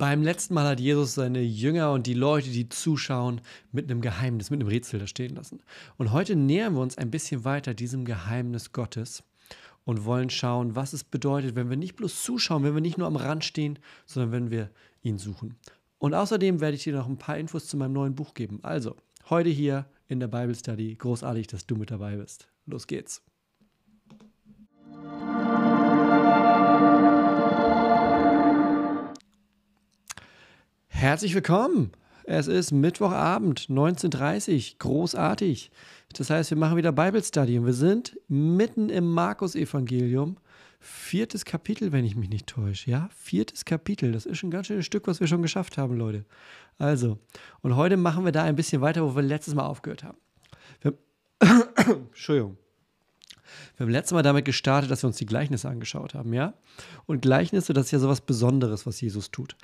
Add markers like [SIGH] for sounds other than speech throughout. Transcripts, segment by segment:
Beim letzten Mal hat Jesus seine Jünger und die Leute, die zuschauen, mit einem Geheimnis, mit einem Rätsel da stehen lassen. Und heute nähern wir uns ein bisschen weiter diesem Geheimnis Gottes und wollen schauen, was es bedeutet, wenn wir nicht bloß zuschauen, wenn wir nicht nur am Rand stehen, sondern wenn wir ihn suchen. Und außerdem werde ich dir noch ein paar Infos zu meinem neuen Buch geben. Also, heute hier in der Bible Study. Großartig, dass du mit dabei bist. Los geht's. Herzlich willkommen. Es ist Mittwochabend, 19.30 Uhr. Großartig. Das heißt, wir machen wieder Bible Study und wir sind mitten im Markus-Evangelium. Viertes Kapitel, wenn ich mich nicht täusche. Ja, viertes Kapitel. Das ist schon ein ganz schönes Stück, was wir schon geschafft haben, Leute. Also, und heute machen wir da ein bisschen weiter, wo wir letztes Mal aufgehört haben. Wir, [COUGHS] Entschuldigung. Wir haben letztes Mal damit gestartet, dass wir uns die Gleichnisse angeschaut haben, ja? Und Gleichnisse, das ist ja sowas Besonderes, was Jesus tut.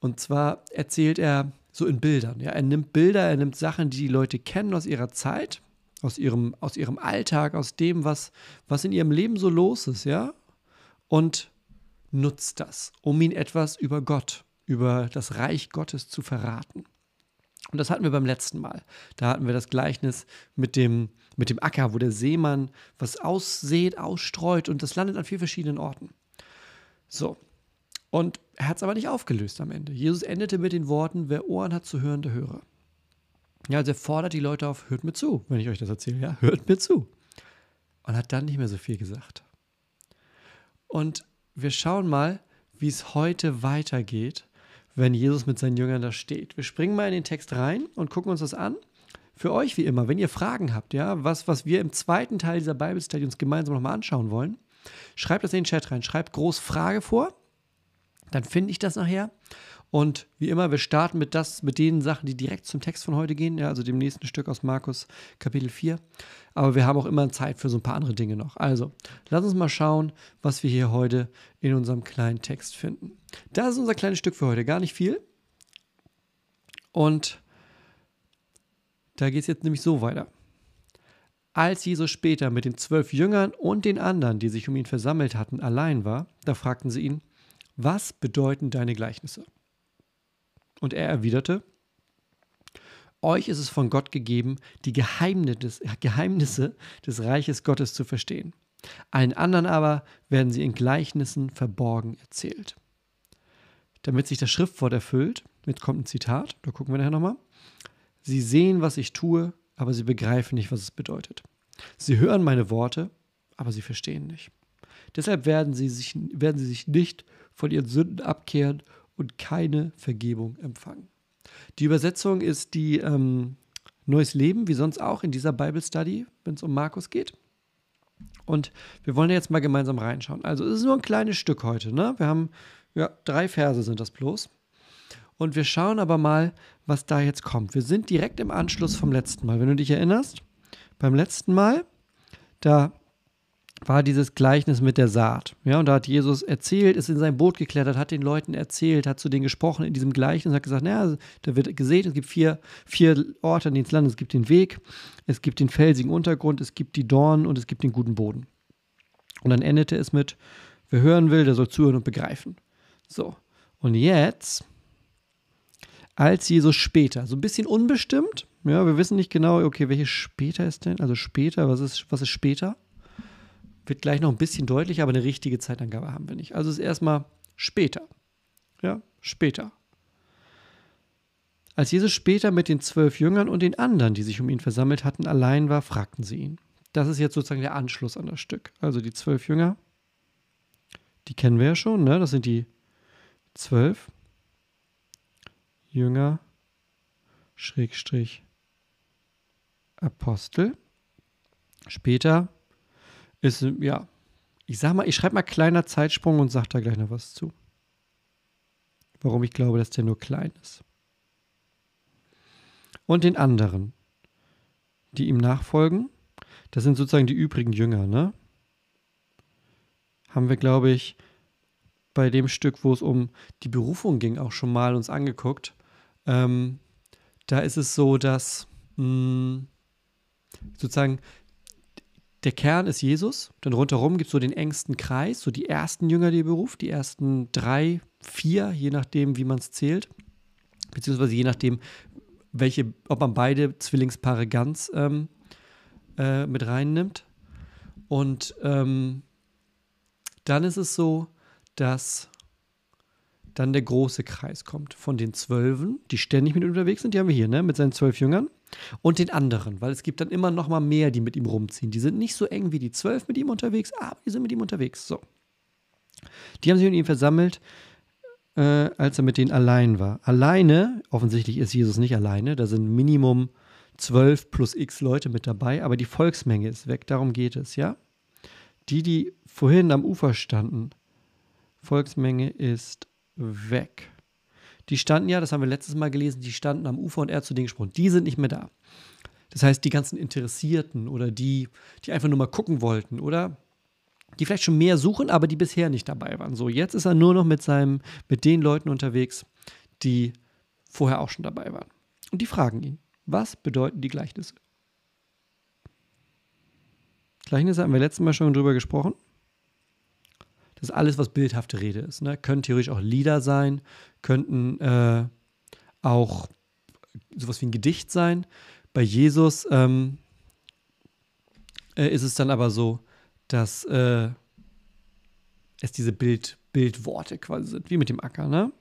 Und zwar erzählt er so in Bildern. Ja? Er nimmt Bilder, er nimmt Sachen, die die Leute kennen aus ihrer Zeit, aus ihrem, aus ihrem Alltag, aus dem, was, was in ihrem Leben so los ist, ja, und nutzt das, um ihnen etwas über Gott, über das Reich Gottes zu verraten. Und das hatten wir beim letzten Mal. Da hatten wir das Gleichnis mit dem, mit dem Acker, wo der Seemann was aussät, ausstreut und das landet an vier verschiedenen Orten. So, und er hat es aber nicht aufgelöst am Ende. Jesus endete mit den Worten, wer Ohren hat zu hören, der höre. Ja, also er fordert die Leute auf, hört mir zu, wenn ich euch das erzähle, ja, hört mir zu. Und hat dann nicht mehr so viel gesagt. Und wir schauen mal, wie es heute weitergeht, wenn Jesus mit seinen Jüngern da steht. Wir springen mal in den Text rein und gucken uns das an. Für euch wie immer, wenn ihr Fragen habt, ja, was, was wir im zweiten Teil dieser Bible Study uns gemeinsam nochmal anschauen wollen, schreibt das in den Chat rein. Schreibt groß Frage vor dann finde ich das nachher. Und wie immer, wir starten mit, das, mit den Sachen, die direkt zum Text von heute gehen, ja, also dem nächsten Stück aus Markus Kapitel 4. Aber wir haben auch immer Zeit für so ein paar andere Dinge noch. Also, lass uns mal schauen, was wir hier heute in unserem kleinen Text finden. Das ist unser kleines Stück für heute, gar nicht viel. Und da geht es jetzt nämlich so weiter. Als Jesus später mit den zwölf Jüngern und den anderen, die sich um ihn versammelt hatten, allein war, da fragten sie ihn, was bedeuten deine Gleichnisse? Und er erwiderte, euch ist es von Gott gegeben, die Geheimnisse des Reiches Gottes zu verstehen. Allen anderen aber werden sie in Gleichnissen verborgen erzählt. Damit sich das Schriftwort erfüllt, jetzt kommt ein Zitat, da gucken wir nachher nochmal. Sie sehen, was ich tue, aber sie begreifen nicht, was es bedeutet. Sie hören meine Worte, aber sie verstehen nicht. Deshalb werden sie sich, werden sie sich nicht von ihren Sünden abkehren und keine Vergebung empfangen. Die Übersetzung ist die ähm, Neues Leben, wie sonst auch in dieser Bible Study, wenn es um Markus geht. Und wir wollen jetzt mal gemeinsam reinschauen. Also es ist nur ein kleines Stück heute. Ne? Wir haben, ja, drei Verse sind das bloß. Und wir schauen aber mal, was da jetzt kommt. Wir sind direkt im Anschluss vom letzten Mal. Wenn du dich erinnerst, beim letzten Mal, da war dieses Gleichnis mit der Saat. Ja, und da hat Jesus erzählt, ist in sein Boot geklettert, hat den Leuten erzählt, hat zu denen gesprochen in diesem Gleichnis, hat gesagt, naja, da wird gesehen, es gibt vier, vier Orte, an denen es landet. Es gibt den Weg, es gibt den felsigen Untergrund, es gibt die Dornen und es gibt den guten Boden. Und dann endete es mit, wer hören will, der soll zuhören und begreifen. So, und jetzt, als Jesus später, so ein bisschen unbestimmt, ja, wir wissen nicht genau, okay, welches später ist denn? Also später, was ist, was ist später? Wird gleich noch ein bisschen deutlicher, aber eine richtige Zeitangabe haben wir nicht. Also ist erstmal später. Ja, später. Als Jesus später mit den zwölf Jüngern und den anderen, die sich um ihn versammelt hatten, allein war, fragten sie ihn. das ist jetzt sozusagen der Anschluss an das Stück. Also die zwölf Jünger, die kennen wir ja schon, ne? Das sind die zwölf Jünger, Schrägstrich, Apostel. Später ist, ja, ich sag mal, ich schreibe mal kleiner Zeitsprung und sag da gleich noch was zu. Warum ich glaube, dass der nur klein ist. Und den anderen, die ihm nachfolgen, das sind sozusagen die übrigen Jünger, ne? Haben wir, glaube ich, bei dem Stück, wo es um die Berufung ging, auch schon mal uns angeguckt. Ähm, da ist es so, dass mh, hm, sozusagen der Kern ist Jesus, dann rundherum gibt es so den engsten Kreis, so die ersten Jünger, die er beruft, die ersten drei, vier, je nachdem, wie man es zählt, beziehungsweise je nachdem, welche, ob man beide Zwillingspaare ganz ähm, äh, mit reinnimmt. Und ähm, dann ist es so, dass dann der große Kreis kommt von den Zwölfen, die ständig mit unterwegs sind, die haben wir hier, ne, mit seinen zwölf Jüngern, und den anderen, weil es gibt dann immer noch mal mehr, die mit ihm rumziehen. Die sind nicht so eng wie die zwölf mit ihm unterwegs, aber die sind mit ihm unterwegs. So. Die haben sich mit ihm versammelt, äh, als er mit denen allein war. Alleine, offensichtlich ist Jesus nicht alleine, da sind Minimum zwölf plus x Leute mit dabei, aber die Volksmenge ist weg, darum geht es, ja? Die, die vorhin am Ufer standen, Volksmenge ist weg. Die standen ja, das haben wir letztes Mal gelesen, die standen am Ufer und er zu denen gesprochen. Die sind nicht mehr da. Das heißt, die ganzen Interessierten oder die, die einfach nur mal gucken wollten oder die vielleicht schon mehr suchen, aber die bisher nicht dabei waren. So, jetzt ist er nur noch mit seinem, mit den Leuten unterwegs, die vorher auch schon dabei waren. Und die fragen ihn, was bedeuten die Gleichnisse? Gleichnisse haben wir letztes Mal schon drüber gesprochen. Das ist alles, was bildhafte Rede ist. Ne? Können theoretisch auch Lieder sein, könnten äh, auch sowas wie ein Gedicht sein. Bei Jesus ähm, äh, ist es dann aber so, dass äh, es diese Bild, Bildworte quasi sind, wie mit dem Acker. Ne?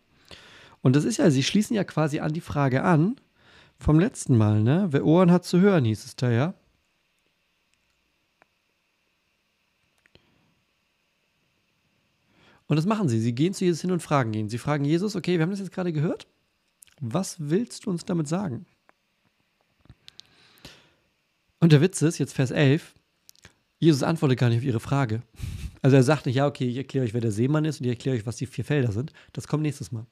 Und das ist ja, sie schließen ja quasi an die Frage an vom letzten Mal. Ne? Wer Ohren hat zu hören, hieß es da ja. Und das machen sie. Sie gehen zu Jesus hin und fragen ihn. Sie fragen Jesus, okay, wir haben das jetzt gerade gehört. Was willst du uns damit sagen? Und der Witz ist, jetzt Vers 11, Jesus antwortet gar nicht auf ihre Frage. Also er sagt nicht, ja, okay, ich erkläre euch, wer der Seemann ist und ich erkläre euch, was die vier Felder sind. Das kommt nächstes Mal.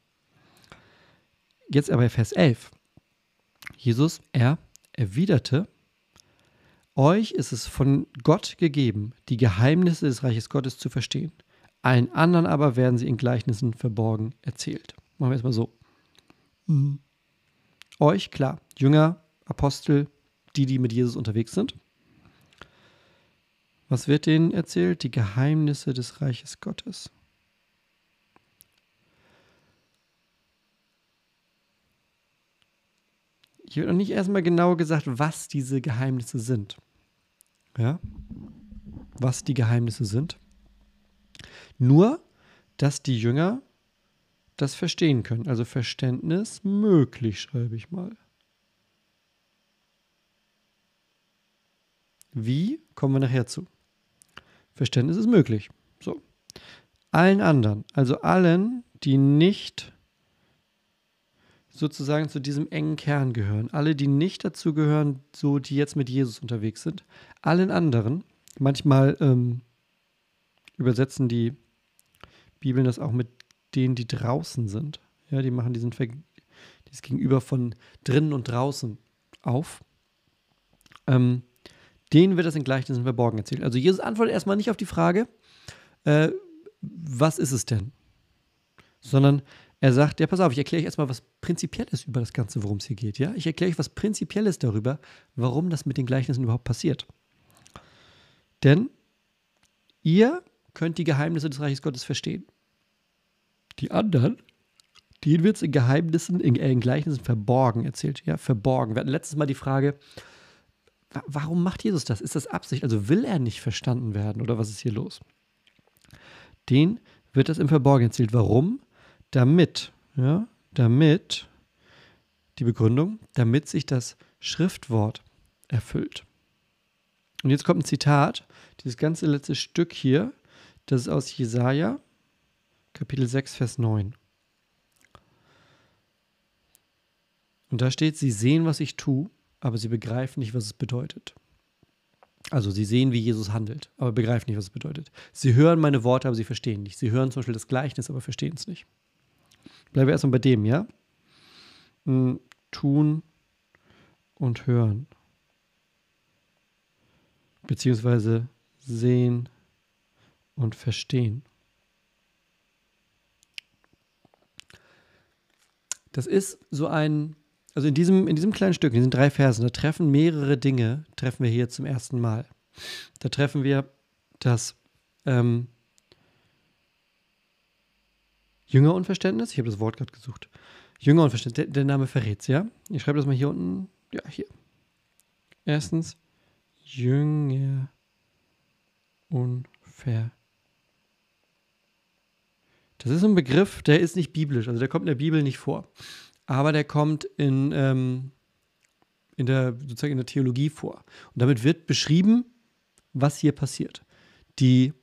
Jetzt aber Vers 11. Jesus, er erwiderte, euch ist es von Gott gegeben, die Geheimnisse des Reiches Gottes zu verstehen. Allen anderen aber werden sie in Gleichnissen verborgen erzählt. Machen wir erstmal so. Mhm. Euch, klar, Jünger, Apostel, die, die mit Jesus unterwegs sind. Was wird denen erzählt? Die Geheimnisse des Reiches Gottes. Hier wird noch nicht erstmal genau gesagt, was diese Geheimnisse sind. Ja? Was die Geheimnisse sind. Nur, dass die Jünger das verstehen können. Also Verständnis möglich, schreibe ich mal. Wie kommen wir nachher zu? Verständnis ist möglich. So. Allen anderen, also allen, die nicht sozusagen zu diesem engen Kern gehören, alle, die nicht dazu gehören, so die jetzt mit Jesus unterwegs sind, allen anderen, manchmal ähm, übersetzen die Bibeln das auch mit denen, die draußen sind. Ja, die machen diesen Ver dieses Gegenüber von drinnen und draußen auf. Ähm, denen wird das in Gleichnissen verborgen erzählt. Also Jesus antwortet erstmal nicht auf die Frage, äh, was ist es denn? Sondern er sagt, ja, pass auf, ich erkläre euch erstmal was Prinzipielles über das Ganze, worum es hier geht. Ja? Ich erkläre euch was Prinzipielles darüber, warum das mit den Gleichnissen überhaupt passiert. Denn ihr könnt die Geheimnisse des Reiches Gottes verstehen. Die anderen, denen wird es in Geheimnissen, in, in, Gleichnissen verborgen erzählt. Ja, verborgen. Wir hatten letztes Mal die Frage, warum macht Jesus das? Ist das Absicht? Also will er nicht verstanden werden oder was ist hier los? Den wird das im Verborgen erzählt. Warum? Damit, ja, damit, die Begründung, damit sich das Schriftwort erfüllt. Und jetzt kommt ein Zitat. Dieses ganze letzte Stück hier, das ist aus Jesaja, Kapitel 6, Vers 9. Und da steht: Sie sehen, was ich tue, aber sie begreifen nicht, was es bedeutet. Also sie sehen, wie Jesus handelt, aber begreifen nicht, was es bedeutet. Sie hören meine Worte, aber sie verstehen nicht. Sie hören zum Beispiel das Gleichnis, aber verstehen es nicht. Bleiben wir erstmal bei dem, ja? Hm, tun und hören. Beziehungsweise sehen und verstehen. Das ist so ein also in diesem, in diesem kleinen Stück, in diesen drei Versen, da treffen mehrere Dinge, treffen wir hier zum ersten Mal. Da treffen wir das ähm, Jüngerunverständnis, ich habe das Wort gerade gesucht. Jüngerunverständnis, der, der Name verrät es, ja? Ich schreibe das mal hier unten, ja, hier. Erstens, Jünger unver. Das ist ein Begriff, der ist nicht biblisch, also der kommt in der Bibel nicht vor aber der kommt in, ähm, in der, sozusagen in der Theologie vor. Und damit wird beschrieben, was hier passiert. Die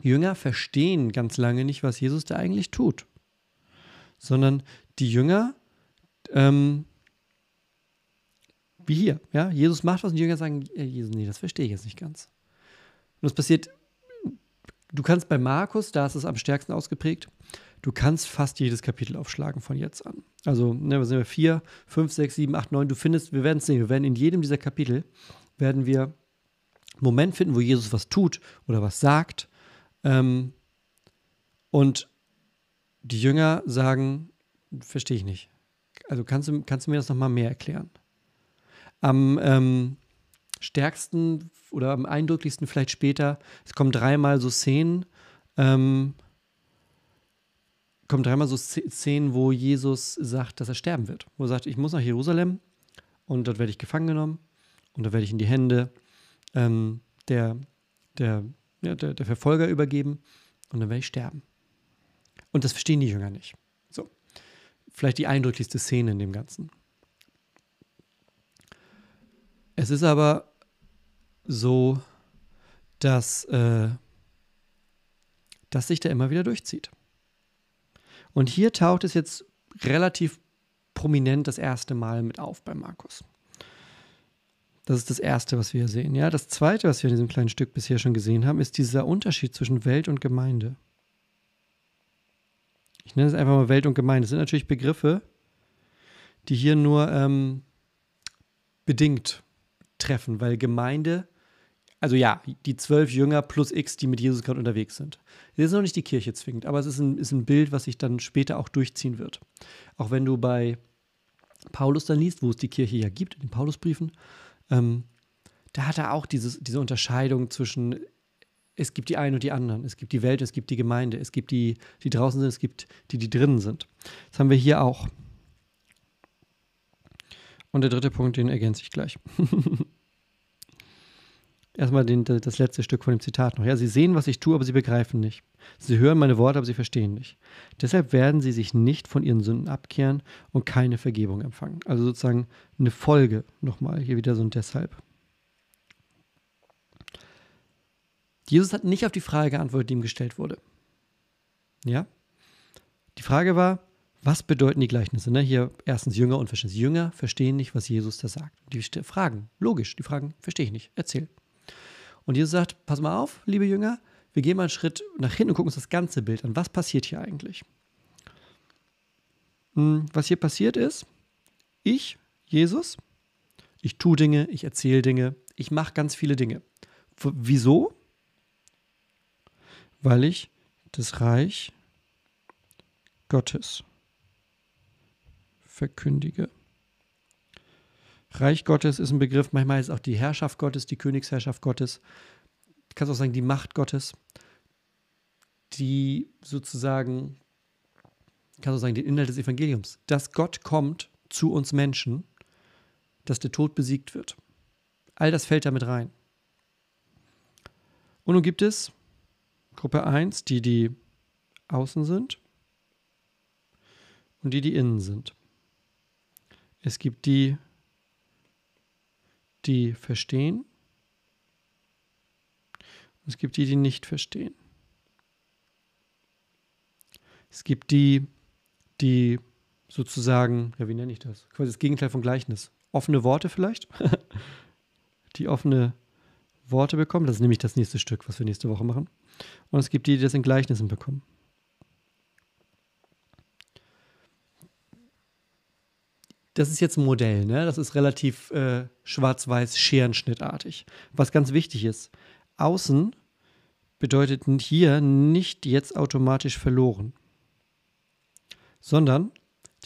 Jünger verstehen ganz lange nicht, was Jesus da eigentlich tut, sondern die Jünger, ähm, wie hier, ja, Jesus macht was und die Jünger sagen, Jesus, nee, das verstehe ich jetzt nicht ganz. Und das passiert, du kannst bei Markus, da ist es am stärksten ausgeprägt, du kannst fast jedes Kapitel aufschlagen von jetzt an. Also, ne, wir sind wir 4, 5, 6, 7, 8, 9. Du findest, wir werden es sehen, wir werden in jedem dieser Kapitel, werden wir einen Moment finden, wo Jesus was tut oder was sagt. Ähm, und die Jünger sagen, verstehe ich nicht. Also kannst du, kannst du mir das nochmal mehr erklären? Am ähm, stärksten oder am eindrücklichsten vielleicht später, es kommen dreimal so Szenen, ähm, kommen dreimal so Szenen, wo Jesus sagt, dass er sterben wird. Wo er sagt, ich muss nach Jerusalem und dort werde ich gefangen genommen und da werde ich in die Hände ähm, der, der, ja, der, der Verfolger übergeben und dann werde ich sterben. Und das verstehen die Jünger nicht. So. Vielleicht die eindrücklichste Szene in dem Ganzen. Es ist aber so, dass, äh, dass sich da immer wieder durchzieht. Und hier taucht es jetzt relativ prominent das erste Mal mit auf bei Markus. Das ist das Erste, was wir hier sehen. Ja, das Zweite, was wir in diesem kleinen Stück bisher schon gesehen haben, ist dieser Unterschied zwischen Welt und Gemeinde. Ich nenne es einfach mal Welt und Gemeinde. Das sind natürlich Begriffe, die hier nur ähm, bedingt treffen, weil Gemeinde also ja, die zwölf Jünger plus X, die mit Jesus gerade unterwegs sind. Das ist noch nicht die Kirche zwingend, aber es ist ein, ist ein Bild, was sich dann später auch durchziehen wird. Auch wenn du bei Paulus dann liest, wo es die Kirche ja gibt, in den Paulusbriefen, ähm, da hat er auch dieses, diese Unterscheidung zwischen, es gibt die einen und die anderen, es gibt die Welt, es gibt die Gemeinde, es gibt die, die draußen sind, es gibt die, die drinnen sind. Das haben wir hier auch. Und der dritte Punkt, den ergänze ich gleich. [LAUGHS] erstmal den, das letzte Stück von dem Zitat noch. Ja, sie sehen, was ich tue, aber sie begreifen nicht. Sie hören meine Worte, aber sie verstehen nicht. Deshalb werden sie sich nicht von ihren Sünden abkehren und keine Vergebung empfangen. Also sozusagen eine Folge nochmal, hier wieder so ein Deshalb. Jesus hat nicht auf die Frage geantwortet, die ihm gestellt wurde. Ja? Die Frage war, was bedeuten die Gleichnisse? Ne? Hier erstens Jünger und Verständnis. Jünger verstehen nicht, was Jesus da sagt. Die fragen, logisch, die fragen, verstehe ich nicht, erzähl. Und Jesus sagt, pass mal auf, liebe Jünger, wir gehen mal einen Schritt nach hinten und gucken uns das ganze Bild an. Was passiert hier eigentlich? Hm, was hier passiert ist, ich, Jesus, ich tue Dinge, ich erzähle Dinge, ich mache ganz viele Dinge. Wieso? Weil ich das Reich Gottes verkündige. Reich Gottes ist ein Begriff, manchmal ist auch die Herrschaft Gottes, die Königsherrschaft Gottes. Du kannst auch sagen, die Macht Gottes, die sozusagen, kannst auch sagen, den Inhalt des Evangeliums, dass Gott kommt zu uns Menschen, dass der Tod besiegt wird. All das fällt damit rein. Und nun gibt es Gruppe 1, die, die außen sind und die, die innen sind. Es gibt die, die verstehen Es gibt die, die nicht verstehen. Es gibt die, die sozusagen, ja, wie nenne ich das? Quasi das Gegenteil von Gleichnis. Offene Worte vielleicht? [LAUGHS] die offene Worte bekommen. Das ist nämlich das nächste Stück, was wir nächste Woche machen. Und es gibt die, die das in Gleichnissen bekommen. Das ist jetzt ein Modell, ne? Das ist relativ äh, schwarz-weiß scherenschnittartig. Was ganz wichtig ist, außen bedeutet hier nicht jetzt automatisch verloren, sondern,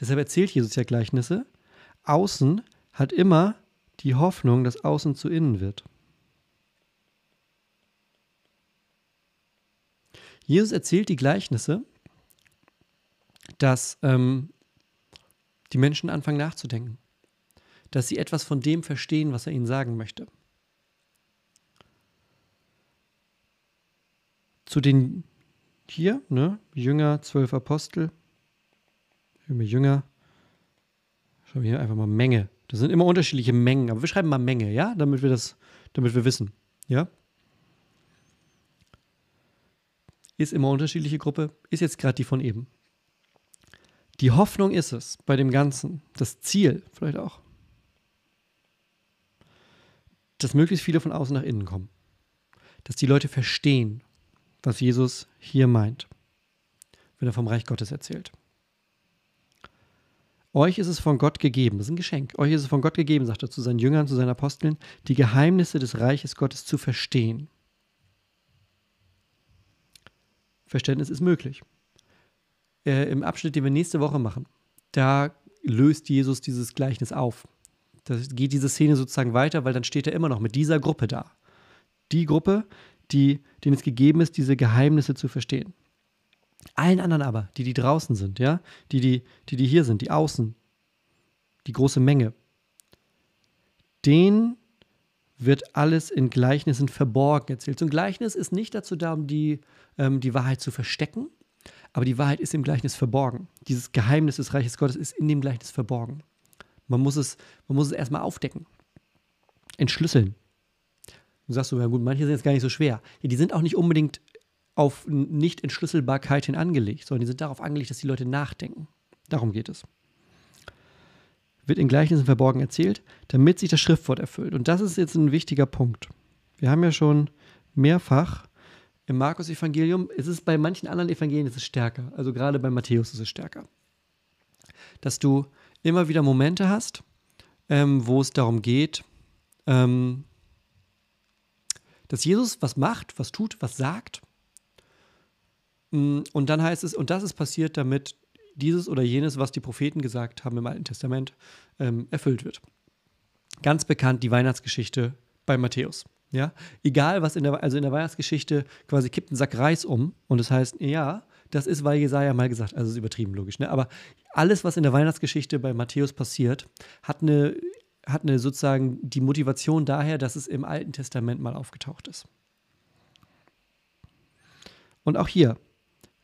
deshalb erzählt Jesus ja Gleichnisse, außen hat immer die Hoffnung, dass außen zu innen wird. Jesus erzählt die Gleichnisse, dass ähm, die Menschen anfangen nachzudenken, dass sie etwas von dem verstehen, was er ihnen sagen möchte. Zu den hier, ne, Jünger, zwölf Apostel, Jünger, schauen wir hier einfach mal Menge. Das sind immer unterschiedliche Mengen, aber wir schreiben mal Menge, ja, damit wir das, damit wir wissen, ja. Ist immer unterschiedliche Gruppe, ist jetzt gerade die von eben. Die Hoffnung ist es bei dem Ganzen, das Ziel vielleicht auch, dass möglichst viele von außen nach innen kommen. Dass die Leute verstehen, was Jesus hier meint, wenn er vom Reich Gottes erzählt. Euch ist es von Gott gegeben, das ist ein Geschenk. Euch ist es von Gott gegeben, sagt er zu seinen Jüngern, zu seinen Aposteln, die Geheimnisse des Reiches Gottes zu verstehen. Verständnis ist möglich. Äh, Im Abschnitt, den wir nächste Woche machen, da löst Jesus dieses Gleichnis auf. Da geht diese Szene sozusagen weiter, weil dann steht er immer noch mit dieser Gruppe da. Die Gruppe, die, denen es gegeben ist, diese Geheimnisse zu verstehen. Allen anderen aber, die, die draußen sind, ja, die, die, die, die hier sind, die außen, die große Menge, denen wird alles in Gleichnissen verborgen erzählt. So ein Gleichnis ist nicht dazu da, um die, ähm, die Wahrheit zu verstecken, aber die Wahrheit ist im Gleichnis verborgen. Dieses Geheimnis des Reiches Gottes ist in dem Gleichnis verborgen. Man muss es, man muss es erstmal aufdecken, entschlüsseln. Du sagst so, ja gut, manche sind jetzt gar nicht so schwer. Ja, die sind auch nicht unbedingt auf Nicht-Entschlüsselbarkeit hin angelegt, sondern die sind darauf angelegt, dass die Leute nachdenken. Darum geht es. Wird in Gleichnissen verborgen erzählt, damit sich das Schriftwort erfüllt. Und das ist jetzt ein wichtiger Punkt. Wir haben ja schon mehrfach im Markus-Evangelium, es ist bei manchen anderen Evangelien ist es stärker. Also gerade bei Matthäus ist es stärker. Dass du immer wieder Momente hast, ähm, wo es darum geht, ähm, dass Jesus was macht, was tut, was sagt Mm, und dann heißt es, und das ist passiert, damit dieses oder jenes, was die Propheten gesagt haben im Alten Testament, ähm, erfüllt wird. Ganz bekannt die Weihnachtsgeschichte bei Matthäus. Ja, egal was in der, also in der Weihnachtsgeschichte quasi kippt ein Sack Reis um und es das heißt, ja, das ist, weil Jesaja mal gesagt, also ist übertrieben logisch, ne? Aber alles, was in der Weihnachtsgeschichte bei Matthäus passiert, hat eine, hat eine sozusagen die Motivation daher, dass es im Alten Testament mal aufgetaucht ist. Und auch hier,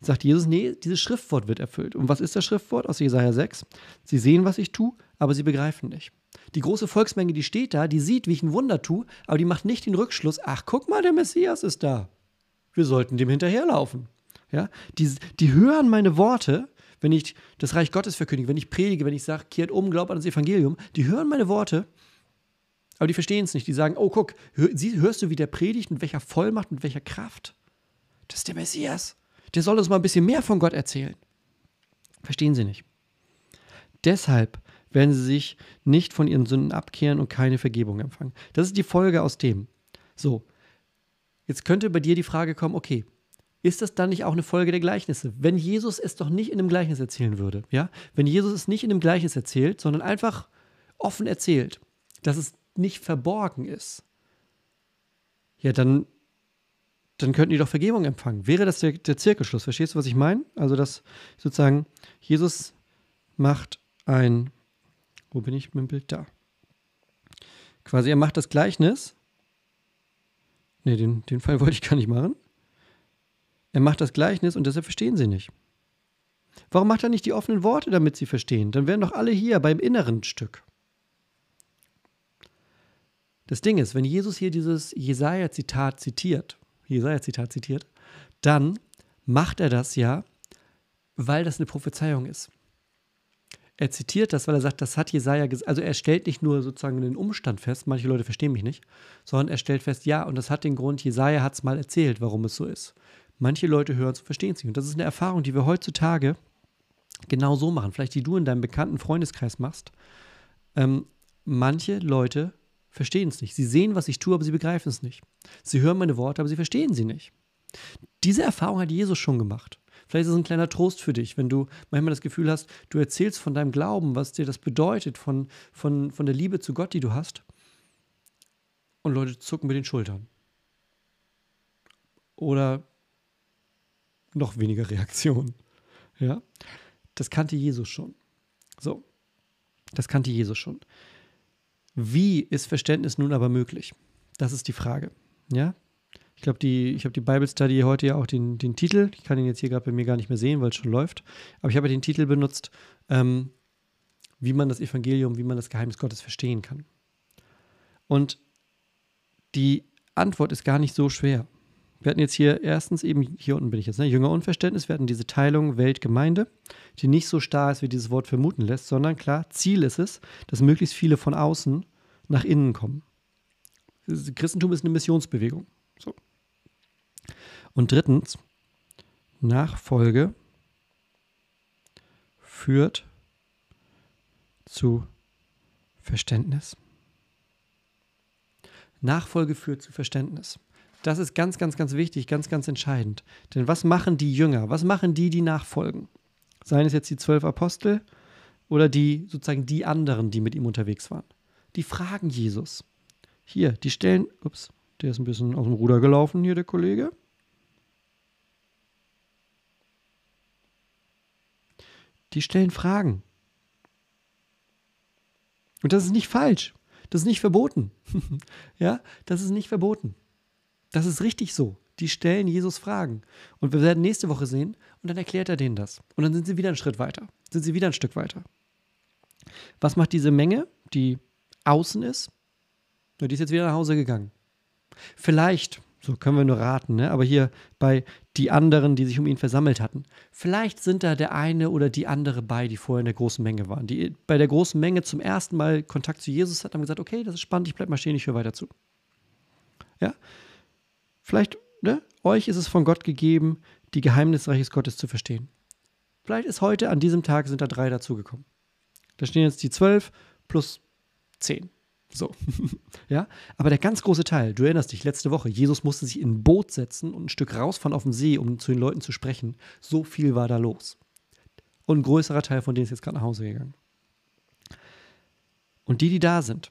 sagt Jesus, nee, dieses Schriftwort wird erfüllt. Und was ist das Schriftwort aus Jesaja 6? Sie sehen, was ich tue, aber sie begreifen nicht. Die große Volksmenge, die steht da, die sieht, wie ich ein Wunder tue, aber die macht nicht den Rückschluss, ach, guck mal, der Messias ist da. Wir sollten dem hinterherlaufen. Ja? Die, die hören meine Worte, wenn ich das Reich Gottes verkündige, wenn ich predige, wenn ich sage, kehrt um, glaubt an das Evangelium, die hören meine Worte, aber die verstehen es nicht. Die sagen, oh, guck, hörst du, wie der predigt, mit welcher Vollmacht, mit welcher Kraft? Das ist der Messias der soll uns mal ein bisschen mehr von Gott erzählen. Verstehen Sie nicht. Deshalb werden sie sich nicht von ihren Sünden abkehren und keine Vergebung empfangen. Das ist die Folge aus dem. So, jetzt könnte bei dir die Frage kommen, okay, ist das dann nicht auch eine Folge der Gleichnisse? Wenn Jesus es doch nicht in einem Gleichnis erzählen würde, ja? Wenn Jesus es nicht in einem Gleichnis erzählt, sondern einfach offen erzählt, dass es nicht verborgen ist, ja, dann dann könnten die doch Vergebung empfangen. Wäre das der, der Zirkelschluss? Verstehst du, was ich meine? Also, dass sozusagen Jesus macht ein, wo bin ich mit dem Bild? Da. Quasi, er macht das Gleichnis. Ne, den, den Fall [LAUGHS] wollte ich gar nicht machen. Er macht das Gleichnis und deshalb verstehen sie nicht. Warum macht er nicht die offenen Worte, damit sie verstehen? Dann wären doch alle hier beim inneren Stück. Das Ding ist, wenn Jesus hier dieses Jesaja-Zitat zitiert, Jesaja-Zitat zitiert, dann macht er das ja, weil das eine Prophezeiung ist. Er zitiert das, weil er sagt, das hat Jesaja gesagt. Also er stellt nicht nur sozusagen den Umstand fest, manche Leute verstehen mich nicht, sondern er stellt fest, ja, und das hat den Grund, Jesaja hat es mal erzählt, warum es so ist. Manche Leute hören es und verstehen es nicht. Und das ist eine Erfahrung, die wir heutzutage genau so machen, vielleicht die du in deinem bekannten Freundeskreis machst. Ähm, manche Leute verstehen es nicht. Sie sehen, was ich tue, aber sie begreifen es nicht. Sie hören meine Worte, aber sie verstehen sie nicht. Diese Erfahrung hat Jesus schon gemacht. Vielleicht ist es ein kleiner Trost für dich, wenn du manchmal das Gefühl hast, du erzählst von deinem Glauben, was dir das bedeutet, von, von, von der Liebe zu Gott, die du hast. Und Leute zucken mit den Schultern. Oder noch weniger Reaktion. Ja? Das kannte Jesus schon. So. Das kannte Jesus schon. Wie ist Verständnis nun aber möglich? Das ist die Frage. Ja? Ich glaube, die, ich habe die Bible Study heute ja auch den, den Titel. Ich kann ihn jetzt hier gerade bei mir gar nicht mehr sehen, weil es schon läuft. Aber ich habe den Titel benutzt, ähm, wie man das Evangelium, wie man das Geheimnis Gottes verstehen kann. Und die Antwort ist gar nicht so schwer. Wir hatten jetzt hier erstens eben, hier unten bin ich jetzt, ne, Jünger Unverständnis, wir hatten diese Teilung Welt-Gemeinde, die nicht so starr ist, wie dieses Wort vermuten lässt, sondern klar, Ziel ist es, dass möglichst viele von außen nach innen kommen. Christentum ist eine Missionsbewegung. So. Und drittens, Nachfolge führt zu Verständnis. Nachfolge führt zu Verständnis. Das ist ganz, ganz, ganz wichtig, ganz, ganz entscheidend. Denn was machen die Jünger? Was machen die, die nachfolgen? Seien es jetzt die zwölf Apostel oder die sozusagen die anderen, die mit ihm unterwegs waren. Die fragen Jesus. Hier, die stellen, ups, der ist ein bisschen aus dem Ruder gelaufen hier, der Kollege. Die stellen Fragen. Und das ist nicht falsch. Das ist nicht verboten. [LAUGHS] ja, das ist nicht verboten. Das ist richtig so. Die stellen Jesus Fragen. Und wir werden nächste Woche sehen und dann erklärt er denen das. Und dann sind sie wieder einen Schritt weiter. Sind sie wieder ein Stück weiter. Was macht diese Menge, die außen ist? Die ist jetzt wieder nach Hause gegangen. Vielleicht, so können wir nur raten, ne? aber hier bei die anderen, die sich um ihn versammelt hatten, vielleicht sind da der eine oder die andere bei, die vorher in der großen Menge waren, die bei der großen Menge zum ersten Mal Kontakt zu Jesus hatten, haben gesagt, okay, das ist spannend, ich bleib mal stehen, ich höre weiter zu. Ja, Vielleicht, ne, euch ist es von Gott gegeben, die Geheimnisreiches Gottes zu verstehen. Vielleicht ist heute, an diesem Tag, sind da drei dazugekommen. Da stehen jetzt die zwölf plus zehn. So. [LAUGHS] ja, aber der ganz große Teil, du erinnerst dich, letzte Woche, Jesus musste sich in ein Boot setzen und ein Stück rausfahren auf dem See, um zu den Leuten zu sprechen. So viel war da los. Und ein größerer Teil von denen ist jetzt gerade nach Hause gegangen. Und die, die da sind,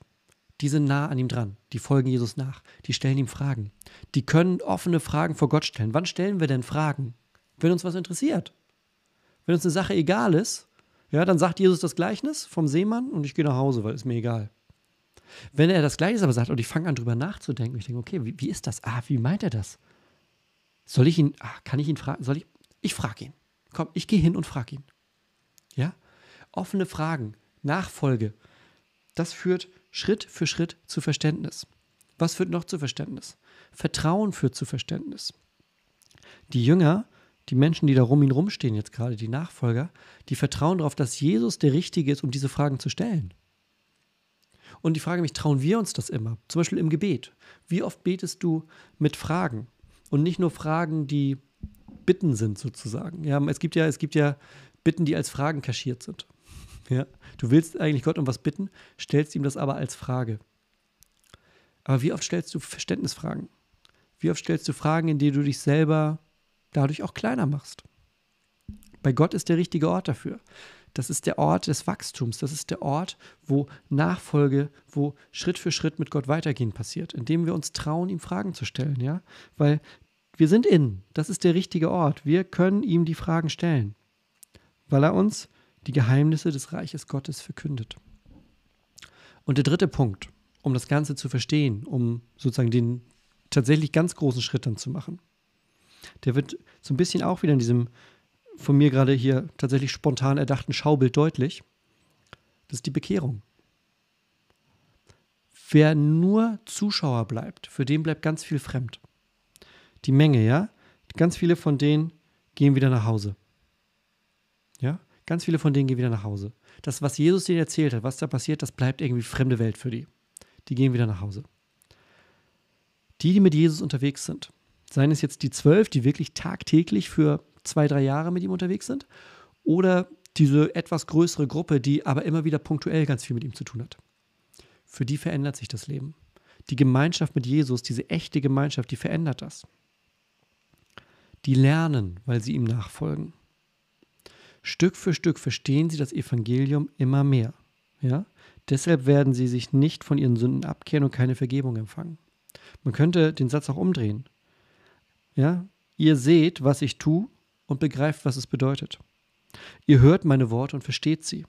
die sind nah an ihm dran, die folgen Jesus nach, die stellen ihm Fragen. Die können offene Fragen vor Gott stellen. Wann stellen wir denn Fragen? Wenn uns was interessiert. Wenn uns eine Sache egal ist, ja, dann sagt Jesus das Gleichnis vom Seemann und ich gehe nach Hause, weil es mir egal. Wenn er das Gleichnis aber sagt und ich fange an drüber nachzudenken, ich denke, okay, wie, wie, ist das? Ah, wie meint er das? Soll ich ihn, ah, kann ich ihn fragen? Soll ich? Ich frage ihn. Komm, ich gehe hin und frage ihn. Ja? Offene Fragen, Nachfolge. Das führt Schritt für Schritt zu Verständnis. Was führt noch zu Verständnis? Vertrauen führt zu Verständnis. Die Jünger, die Menschen, die da rum ihn rumstehen jetzt gerade, die Nachfolger, die vertrauen darauf, dass Jesus der Richtige ist, um diese Fragen zu stellen. Und die Frage mich, trauen wir uns das immer? Zum Beispiel im Gebet. Wie oft betest du mit Fragen? Und nicht nur Fragen, die Bitten sind sozusagen. Ja, es gibt ja, es gibt ja Bitten, die als Fragen kaschiert sind. Ja? Du willst eigentlich Gott um was bitten, stellst ihm das aber als Frage. Aber wie oft stellst du Verständnisfragen? Wie oft stellst du Fragen, in denen du dich selber dadurch auch kleiner machst? Bei Gott ist der richtige Ort dafür. Das ist der Ort des Wachstums. Das ist der Ort, wo Nachfolge, wo Schritt für Schritt mit Gott weitergehen passiert, indem wir uns trauen, ihm Fragen zu stellen, ja? Weil wir sind in. Das ist der richtige Ort. Wir können ihm die Fragen stellen, weil er uns die Geheimnisse des Reiches Gottes verkündet. Und der dritte Punkt, um das Ganze zu verstehen, um sozusagen den tatsächlich ganz großen Schritt dann zu machen, der wird so ein bisschen auch wieder in diesem von mir gerade hier tatsächlich spontan erdachten Schaubild deutlich. Das ist die Bekehrung. Wer nur Zuschauer bleibt, für den bleibt ganz viel fremd. die Menge, ja, ganz viele von denen gehen wieder nach Hause. Ganz viele von denen gehen wieder nach Hause. Das, was Jesus denen erzählt hat, was da passiert, das bleibt irgendwie fremde Welt für die. Die gehen wieder nach Hause. Die, die mit Jesus unterwegs sind, seien es jetzt die zwölf, die wirklich tagtäglich für zwei, drei Jahre mit ihm unterwegs sind, oder diese etwas größere Gruppe, die aber immer wieder punktuell ganz viel mit ihm zu tun hat. Für die verändert sich das Leben. Die Gemeinschaft mit Jesus, diese echte Gemeinschaft, die verändert das. Die lernen, weil sie ihm nachfolgen. Stück für Stück verstehen sie das Evangelium immer mehr. Ja? Deshalb werden sie sich nicht von ihren Sünden abkehren und keine Vergebung empfangen. Man könnte den Satz auch umdrehen. Ja? Ihr seht, was ich tue und begreift, was es bedeutet. Ihr hört meine Worte und versteht sie.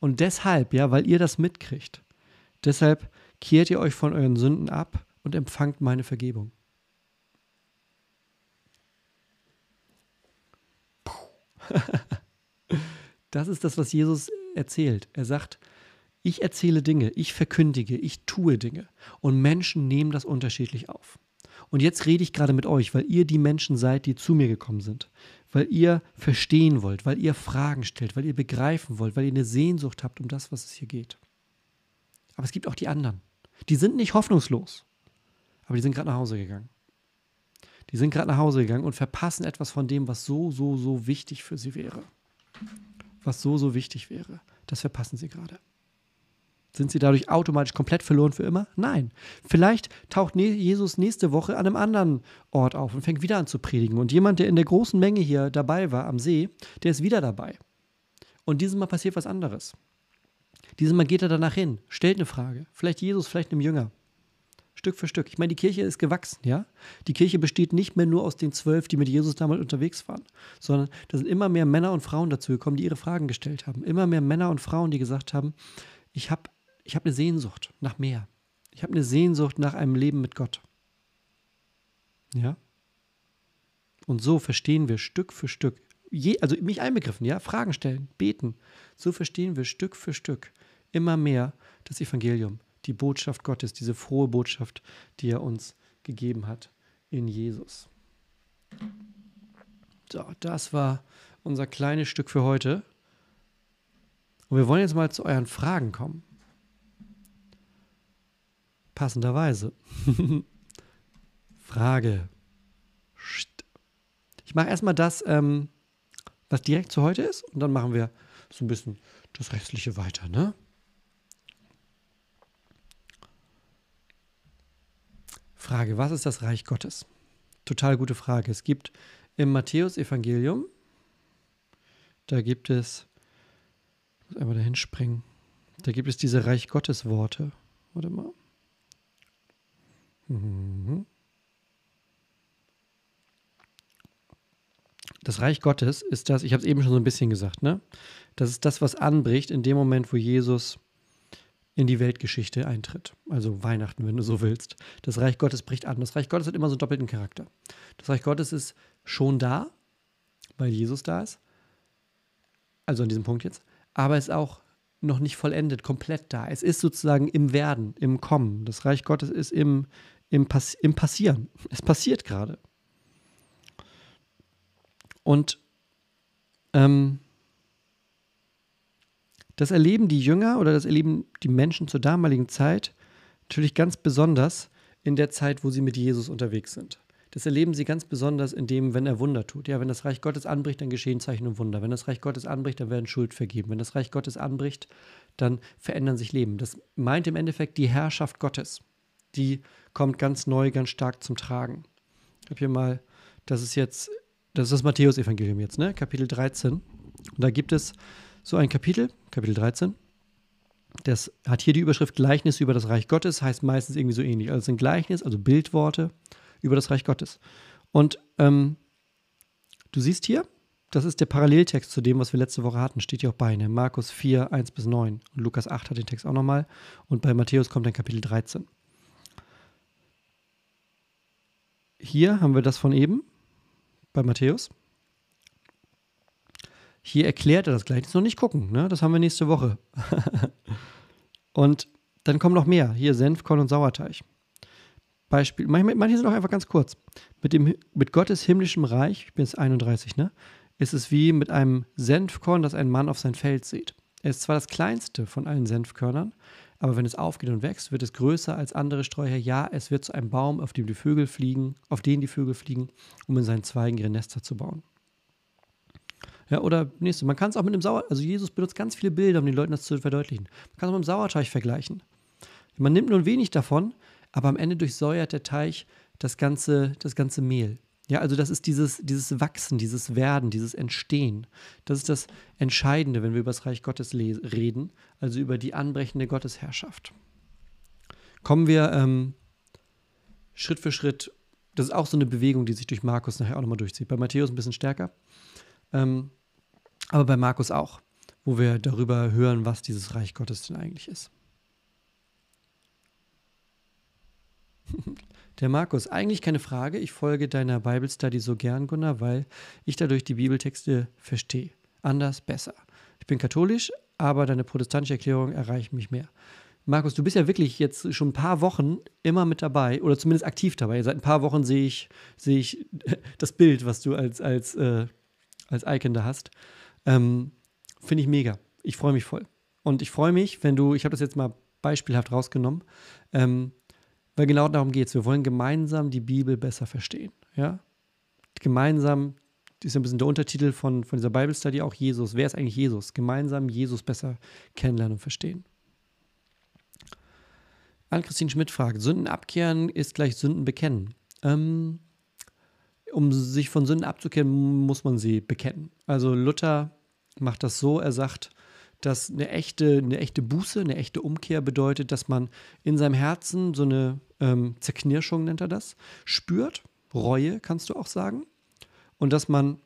Und deshalb, ja, weil ihr das mitkriegt, deshalb kehrt ihr euch von euren Sünden ab und empfangt meine Vergebung. [LAUGHS] das ist das, was Jesus erzählt. Er sagt, ich erzähle Dinge, ich verkündige, ich tue Dinge. Und Menschen nehmen das unterschiedlich auf. Und jetzt rede ich gerade mit euch, weil ihr die Menschen seid, die zu mir gekommen sind. Weil ihr verstehen wollt, weil ihr Fragen stellt, weil ihr begreifen wollt, weil ihr eine Sehnsucht habt um das, was es hier geht. Aber es gibt auch die anderen. Die sind nicht hoffnungslos, aber die sind gerade nach Hause gegangen. Die sind gerade nach Hause gegangen und verpassen etwas von dem, was so, so, so wichtig für sie wäre. Was so, so wichtig wäre. Das verpassen sie gerade. Sind sie dadurch automatisch komplett verloren für immer? Nein. Vielleicht taucht Jesus nächste Woche an einem anderen Ort auf und fängt wieder an zu predigen. Und jemand, der in der großen Menge hier dabei war am See, der ist wieder dabei. Und dieses Mal passiert was anderes. Dieses Mal geht er danach hin, stellt eine Frage. Vielleicht Jesus, vielleicht einem Jünger. Stück für Stück. Ich meine, die Kirche ist gewachsen, ja? Die Kirche besteht nicht mehr nur aus den zwölf, die mit Jesus damals unterwegs waren, sondern da sind immer mehr Männer und Frauen dazu gekommen, die ihre Fragen gestellt haben. Immer mehr Männer und Frauen, die gesagt haben, ich habe ich hab eine Sehnsucht nach mehr. Ich habe eine Sehnsucht nach einem Leben mit Gott. Ja? Und so verstehen wir Stück für Stück, je, also mich einbegriffen, ja, Fragen stellen, beten. So verstehen wir Stück für Stück immer mehr das Evangelium die Botschaft Gottes, diese frohe Botschaft, die er uns gegeben hat in Jesus. So, das war unser kleines Stück für heute. Und wir wollen jetzt mal zu euren Fragen kommen. Passenderweise. [LAUGHS] Frage. Ich mache erstmal das, ähm, was direkt zu heute ist, und dann machen wir so ein bisschen das Restliche weiter, ne? Frage, was ist das Reich Gottes? Total gute Frage. Es gibt im Matthäus-Evangelium, da gibt es, ich muss einmal dahin springen, da gibt es diese Reich Gottes-Worte. Warte mal. Mhm. Das Reich Gottes ist das, ich habe es eben schon so ein bisschen gesagt, ne? Das ist das, was anbricht in dem Moment, wo Jesus in die Weltgeschichte eintritt. Also Weihnachten, wenn du so willst. Das Reich Gottes bricht an. Das Reich Gottes hat immer so einen doppelten Charakter. Das Reich Gottes ist schon da, weil Jesus da ist. Also an diesem Punkt jetzt. Aber es ist auch noch nicht vollendet, komplett da. Es ist sozusagen im Werden, im Kommen. Das Reich Gottes ist im, im, Pass im Passieren. Es passiert gerade. Und ähm, das erleben die Jünger oder das erleben die Menschen zur damaligen Zeit natürlich ganz besonders in der Zeit, wo sie mit Jesus unterwegs sind. Das erleben sie ganz besonders in dem, wenn er Wunder tut. Ja, wenn das Reich Gottes anbricht, dann geschehen Zeichen und Wunder. Wenn das Reich Gottes anbricht, dann werden Schuld vergeben. Wenn das Reich Gottes anbricht, dann verändern sich Leben. Das meint im Endeffekt die Herrschaft Gottes. Die kommt ganz neu, ganz stark zum Tragen. Ich habe hier mal, das ist jetzt, das ist das Matthäus-Evangelium jetzt, ne? Kapitel 13. Und da gibt es so ein Kapitel, Kapitel 13. Das hat hier die Überschrift Gleichnis über das Reich Gottes, heißt meistens irgendwie so ähnlich. Also es sind Gleichnis, also Bildworte über das Reich Gottes. Und ähm, du siehst hier, das ist der Paralleltext zu dem, was wir letzte Woche hatten, steht hier auch bei, ne? Markus 4, 1 bis 9. Und Lukas 8 hat den Text auch nochmal. Und bei Matthäus kommt dann Kapitel 13. Hier haben wir das von eben, bei Matthäus. Hier erklärt er das Gleichnis noch nicht gucken, ne? Das haben wir nächste Woche. [LAUGHS] und dann kommen noch mehr. Hier Senfkorn und Sauerteig. Beispiel, manche, manche sind auch einfach ganz kurz. Mit, dem, mit Gottes himmlischem Reich, ich bin jetzt 31, ne, ist es wie mit einem Senfkorn, das ein Mann auf sein Feld sieht. Er ist zwar das kleinste von allen Senfkörnern, aber wenn es aufgeht und wächst, wird es größer als andere Sträucher. Ja, es wird zu einem Baum, auf dem die Vögel fliegen, auf den die Vögel fliegen, um in seinen Zweigen ihre Nester zu bauen. Ja, oder nächste, man kann es auch mit einem Sauer, also Jesus benutzt ganz viele Bilder, um den Leuten das zu verdeutlichen. Man kann es mit einem Sauerteig vergleichen. Man nimmt nur wenig davon, aber am Ende durchsäuert der Teich das ganze, das ganze Mehl. Ja, also das ist dieses, dieses Wachsen, dieses Werden, dieses Entstehen. Das ist das Entscheidende, wenn wir über das Reich Gottes reden, also über die anbrechende Gottesherrschaft. Kommen wir ähm, Schritt für Schritt, das ist auch so eine Bewegung, die sich durch Markus nachher auch nochmal durchzieht. Bei Matthäus ein bisschen stärker, ähm, aber bei Markus auch, wo wir darüber hören, was dieses Reich Gottes denn eigentlich ist. [LAUGHS] Der Markus, eigentlich keine Frage. Ich folge deiner Bible Study so gern, Gunnar, weil ich dadurch die Bibeltexte verstehe. Anders besser. Ich bin katholisch, aber deine protestantische Erklärung erreicht mich mehr. Markus, du bist ja wirklich jetzt schon ein paar Wochen immer mit dabei oder zumindest aktiv dabei. Seit ein paar Wochen sehe ich, sehe ich [LAUGHS] das Bild, was du als, als, äh, als Icon da hast. Ähm, Finde ich mega. Ich freue mich voll. Und ich freue mich, wenn du, ich habe das jetzt mal beispielhaft rausgenommen, ähm, weil genau darum geht es. Wir wollen gemeinsam die Bibel besser verstehen. Ja? Gemeinsam, das ist ein bisschen der Untertitel von, von dieser Bible Study auch Jesus. Wer ist eigentlich Jesus? Gemeinsam Jesus besser kennenlernen und verstehen. Ann-Christine Schmidt fragt: Sünden abkehren ist gleich Sünden bekennen. Ähm, um sich von Sünden abzukehren, muss man sie bekennen. Also Luther macht das so, er sagt, dass eine echte, eine echte Buße, eine echte Umkehr bedeutet, dass man in seinem Herzen so eine ähm, Zerknirschung, nennt er das, spürt. Reue, kannst du auch sagen. Und dass man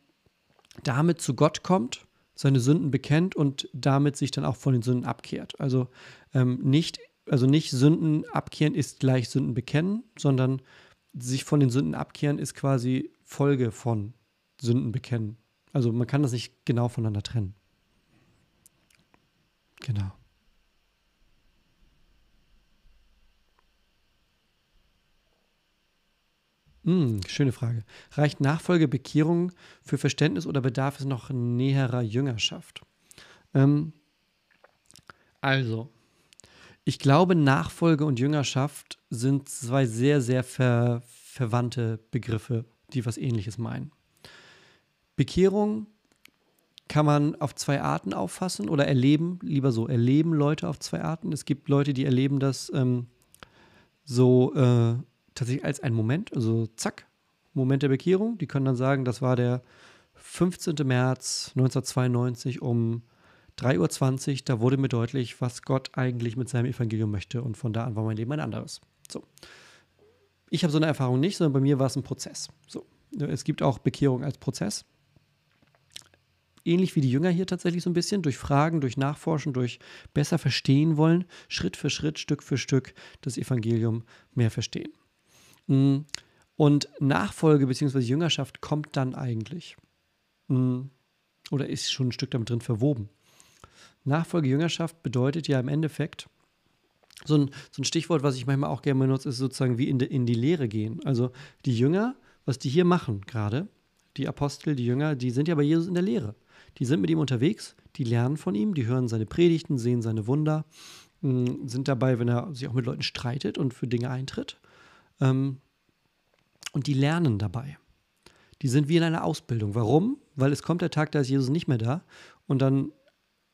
damit zu Gott kommt, seine Sünden bekennt und damit sich dann auch von den Sünden abkehrt. Also ähm, nicht, also nicht Sünden abkehren ist gleich Sünden bekennen, sondern sich von den Sünden abkehren ist quasi Folge von Sünden bekennen. Also man kann das nicht genau voneinander trennen. Genau. Hm, schöne Frage. Reicht Nachfolge Bekehrung für Verständnis oder bedarf es noch näherer Jüngerschaft? Ähm, also, ich glaube, Nachfolge und Jüngerschaft sind zwei sehr, sehr ver verwandte Begriffe, die was Ähnliches meinen. Bekehrung kann man auf zwei Arten auffassen oder erleben, lieber so, erleben Leute auf zwei Arten. Es gibt Leute, die erleben das ähm, so äh, tatsächlich als einen Moment, also zack, Moment der Bekehrung. Die können dann sagen, das war der 15. März 1992 um 3.20 Uhr, da wurde mir deutlich, was Gott eigentlich mit seinem Evangelium möchte und von da an war mein Leben ein anderes. So. Ich habe so eine Erfahrung nicht, sondern bei mir war es ein Prozess. So. Es gibt auch Bekehrung als Prozess ähnlich wie die Jünger hier tatsächlich so ein bisschen, durch Fragen, durch Nachforschen, durch besser verstehen wollen, Schritt für Schritt, Stück für Stück das Evangelium mehr verstehen. Mm. Und Nachfolge bzw. Jüngerschaft kommt dann eigentlich. Mm. Oder ist schon ein Stück damit drin verwoben. Nachfolge, Jüngerschaft bedeutet ja im Endeffekt, so ein, so ein Stichwort, was ich manchmal auch gerne benutze, ist sozusagen wie in, de, in die Lehre gehen. Also die Jünger, was die hier machen gerade, die Apostel, die Jünger, die sind ja bei Jesus in der Lehre. Die sind mit ihm unterwegs, die lernen von ihm, die hören seine Predigten, sehen seine Wunder, mm, sind dabei, wenn er sich auch mit Leuten streitet und für Dinge eintritt. Ähm, und die lernen dabei. Die sind wie in einer Ausbildung. Warum? Weil es kommt der Tag, da ist Jesus nicht mehr da und dann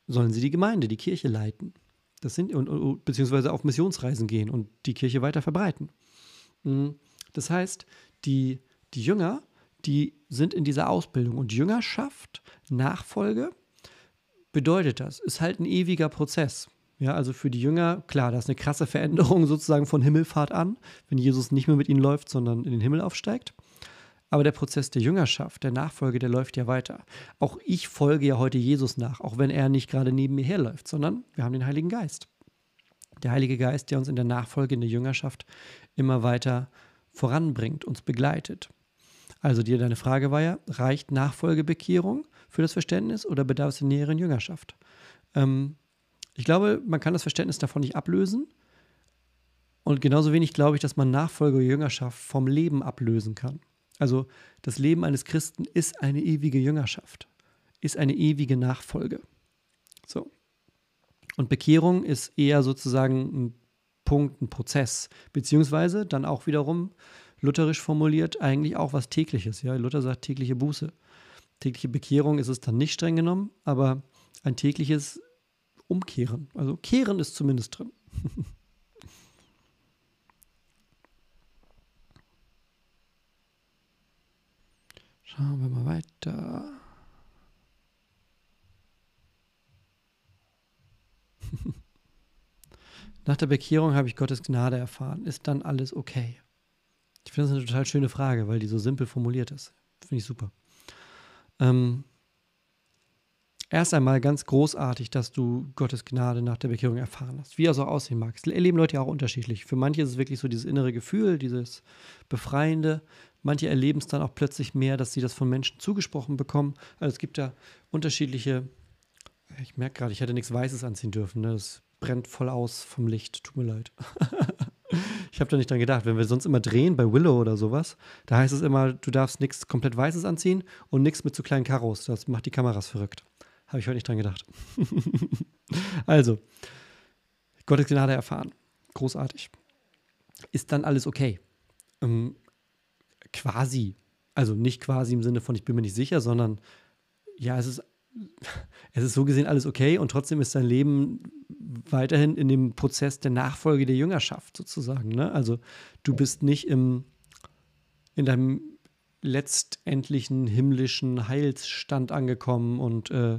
sollen sie die Gemeinde, die Kirche leiten. Das sind, und, und, beziehungsweise auf Missionsreisen gehen und die Kirche weiter verbreiten. Mm, das heißt, die, die Jünger die sind in dieser Ausbildung. Und Jüngerschaft, Nachfolge, bedeutet das, ist halt ein ewiger Prozess. Ja, also für die Jünger, klar, das ist eine krasse Veränderung sozusagen von Himmelfahrt an, wenn Jesus nicht mehr mit ihnen läuft, sondern in den Himmel aufsteigt. Aber der Prozess der Jüngerschaft, der Nachfolge, der läuft ja weiter. Auch ich folge ja heute Jesus nach, auch wenn er nicht gerade neben mir herläuft, sondern wir haben den Heiligen Geist. Der Heilige Geist, der uns in der Nachfolge, in der Jüngerschaft immer weiter voranbringt, uns begleitet. Also dir deine Frage war ja, reicht Nachfolgebekehrung für das Verständnis oder bedarf es der näheren Jüngerschaft? Ähm, ich glaube, man kann das Verständnis davon nicht ablösen. Und genauso wenig glaube ich, dass man Nachfolge oder Jüngerschaft vom Leben ablösen kann. Also das Leben eines Christen ist eine ewige Jüngerschaft, ist eine ewige Nachfolge. So. Und Bekehrung ist eher sozusagen ein Punkt, ein Prozess, beziehungsweise dann auch wiederum lutherisch formuliert eigentlich auch was tägliches. Ja, Luther sagt tägliche Buße. Tägliche Bekehrung ist es dann nicht streng genommen, aber ein tägliches Umkehren. Also Kehren ist zumindest drin. [LAUGHS] Schauen wir mal weiter. [LAUGHS] Nach der Bekehrung habe ich Gottes Gnade erfahren. Ist dann alles okay? Ich finde das eine total schöne Frage, weil die so simpel formuliert ist. Finde ich super. Ähm, erst einmal ganz großartig, dass du Gottes Gnade nach der Bekehrung erfahren hast. Wie er so aussehen mag. Es erleben Leute ja auch unterschiedlich. Für manche ist es wirklich so dieses innere Gefühl, dieses Befreiende. Manche erleben es dann auch plötzlich mehr, dass sie das von Menschen zugesprochen bekommen. Also es gibt da unterschiedliche. Ich merke gerade, ich hätte nichts Weißes anziehen dürfen. Ne? Das brennt voll aus vom Licht. Tut mir leid. [LAUGHS] ich habe da nicht dran gedacht. Wenn wir sonst immer drehen bei Willow oder sowas, da heißt es immer, du darfst nichts komplett Weißes anziehen und nichts mit zu kleinen Karos. Das macht die Kameras verrückt. Habe ich heute nicht dran gedacht. [LAUGHS] also, Gottes Gnade erfahren. Großartig. Ist dann alles okay? Ähm, quasi. Also nicht quasi im Sinne von, ich bin mir nicht sicher, sondern ja, es ist, [LAUGHS] es ist so gesehen alles okay und trotzdem ist dein Leben weiterhin in dem Prozess der Nachfolge der Jüngerschaft sozusagen. Ne? Also du bist nicht im, in deinem letztendlichen himmlischen Heilsstand angekommen und äh,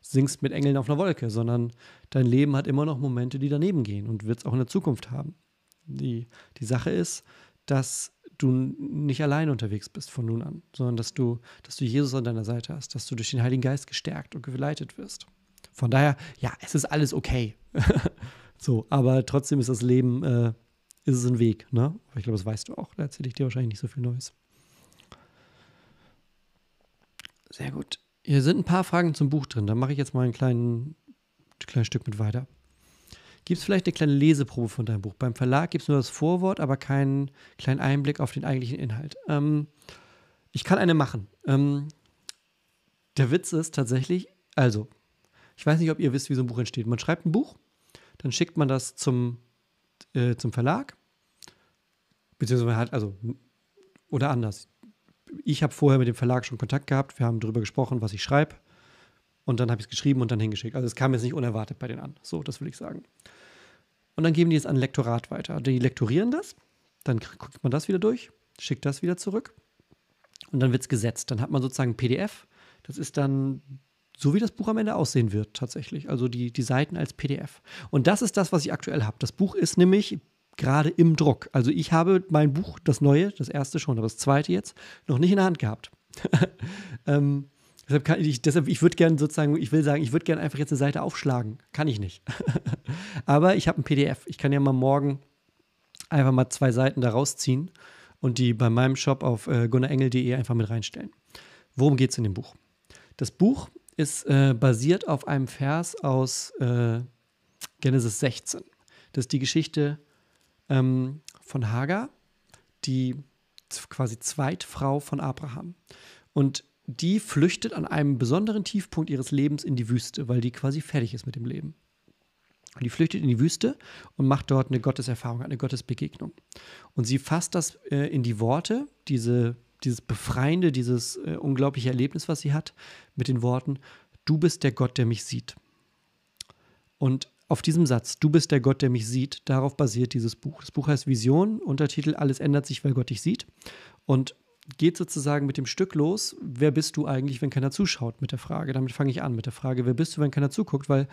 singst mit Engeln auf einer Wolke, sondern dein Leben hat immer noch Momente, die daneben gehen und wird es auch in der Zukunft haben. Die, die Sache ist, dass du nicht allein unterwegs bist von nun an, sondern dass du, dass du Jesus an deiner Seite hast, dass du durch den Heiligen Geist gestärkt und geleitet wirst. Von daher, ja, es ist alles okay. [LAUGHS] so, aber trotzdem ist das Leben, äh, ist es ein Weg, ne? ich glaube, das weißt du auch. Da erzähle ich dir wahrscheinlich nicht so viel Neues. Sehr gut. Hier sind ein paar Fragen zum Buch drin. Da mache ich jetzt mal ein kleinen, kleines Stück mit weiter. Gibt es vielleicht eine kleine Leseprobe von deinem Buch? Beim Verlag gibt es nur das Vorwort, aber keinen kleinen Einblick auf den eigentlichen Inhalt. Ähm, ich kann eine machen. Ähm, der Witz ist tatsächlich, also, ich weiß nicht, ob ihr wisst, wie so ein Buch entsteht. Man schreibt ein Buch, dann schickt man das zum, äh, zum Verlag, beziehungsweise halt, also, oder anders. Ich habe vorher mit dem Verlag schon Kontakt gehabt, wir haben darüber gesprochen, was ich schreibe. Und dann habe ich es geschrieben und dann hingeschickt. Also es kam jetzt nicht unerwartet bei denen an. So, das will ich sagen. Und dann geben die es an Lektorat weiter. Die lektorieren das, dann guckt man das wieder durch, schickt das wieder zurück und dann wird es gesetzt. Dann hat man sozusagen ein PDF. Das ist dann so, wie das Buch am Ende aussehen wird, tatsächlich. Also die, die Seiten als PDF. Und das ist das, was ich aktuell habe. Das Buch ist nämlich gerade im Druck. Also ich habe mein Buch, das neue, das erste schon, aber das zweite jetzt, noch nicht in der Hand gehabt. [LAUGHS] ähm, deshalb kann ich, deshalb, ich würde gerne sozusagen, ich will sagen, ich würde gerne einfach jetzt eine Seite aufschlagen. Kann ich nicht. [LAUGHS] Aber ich habe ein PDF. Ich kann ja mal morgen einfach mal zwei Seiten da rausziehen und die bei meinem Shop auf äh, gunnarengel.de einfach mit reinstellen. Worum geht es in dem Buch? Das Buch ist äh, basiert auf einem Vers aus äh, Genesis 16. Das ist die Geschichte ähm, von Hagar, die quasi Zweitfrau von Abraham. Und die flüchtet an einem besonderen Tiefpunkt ihres Lebens in die Wüste, weil die quasi fertig ist mit dem Leben. Und die flüchtet in die Wüste und macht dort eine Gotteserfahrung, eine Gottesbegegnung. Und sie fasst das äh, in die Worte, diese, dieses Befreiende, dieses äh, unglaubliche Erlebnis, was sie hat, mit den Worten, du bist der Gott, der mich sieht. Und auf diesem Satz, du bist der Gott, der mich sieht, darauf basiert dieses Buch. Das Buch heißt Vision, Untertitel, alles ändert sich, weil Gott dich sieht. Und geht sozusagen mit dem Stück los, wer bist du eigentlich, wenn keiner zuschaut, mit der Frage. Damit fange ich an, mit der Frage, wer bist du, wenn keiner zuguckt, weil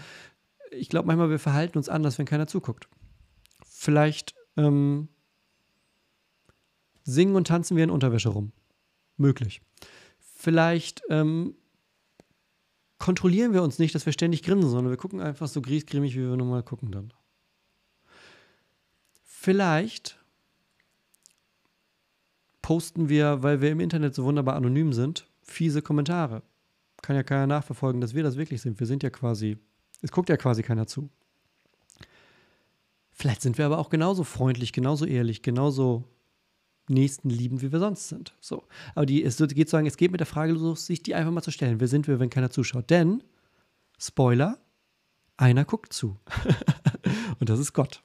ich glaube manchmal, wir verhalten uns anders, wenn keiner zuguckt. Vielleicht ähm, singen und tanzen wir in Unterwäsche rum. Möglich. Vielleicht ähm, kontrollieren wir uns nicht, dass wir ständig grinsen, sondern wir gucken einfach so griesgrämig, wie wir normal gucken dann. Vielleicht posten wir, weil wir im Internet so wunderbar anonym sind, fiese Kommentare. Kann ja keiner nachverfolgen, dass wir das wirklich sind. Wir sind ja quasi, es guckt ja quasi keiner zu. Vielleicht sind wir aber auch genauso freundlich, genauso ehrlich, genauso Nächsten lieben, wie wir sonst sind. So. Aber die, es geht sagen, es geht mit der Frage los, sich die einfach mal zu stellen. Wer sind wir, wenn keiner zuschaut? Denn, Spoiler, einer guckt zu. [LAUGHS] Und das ist Gott.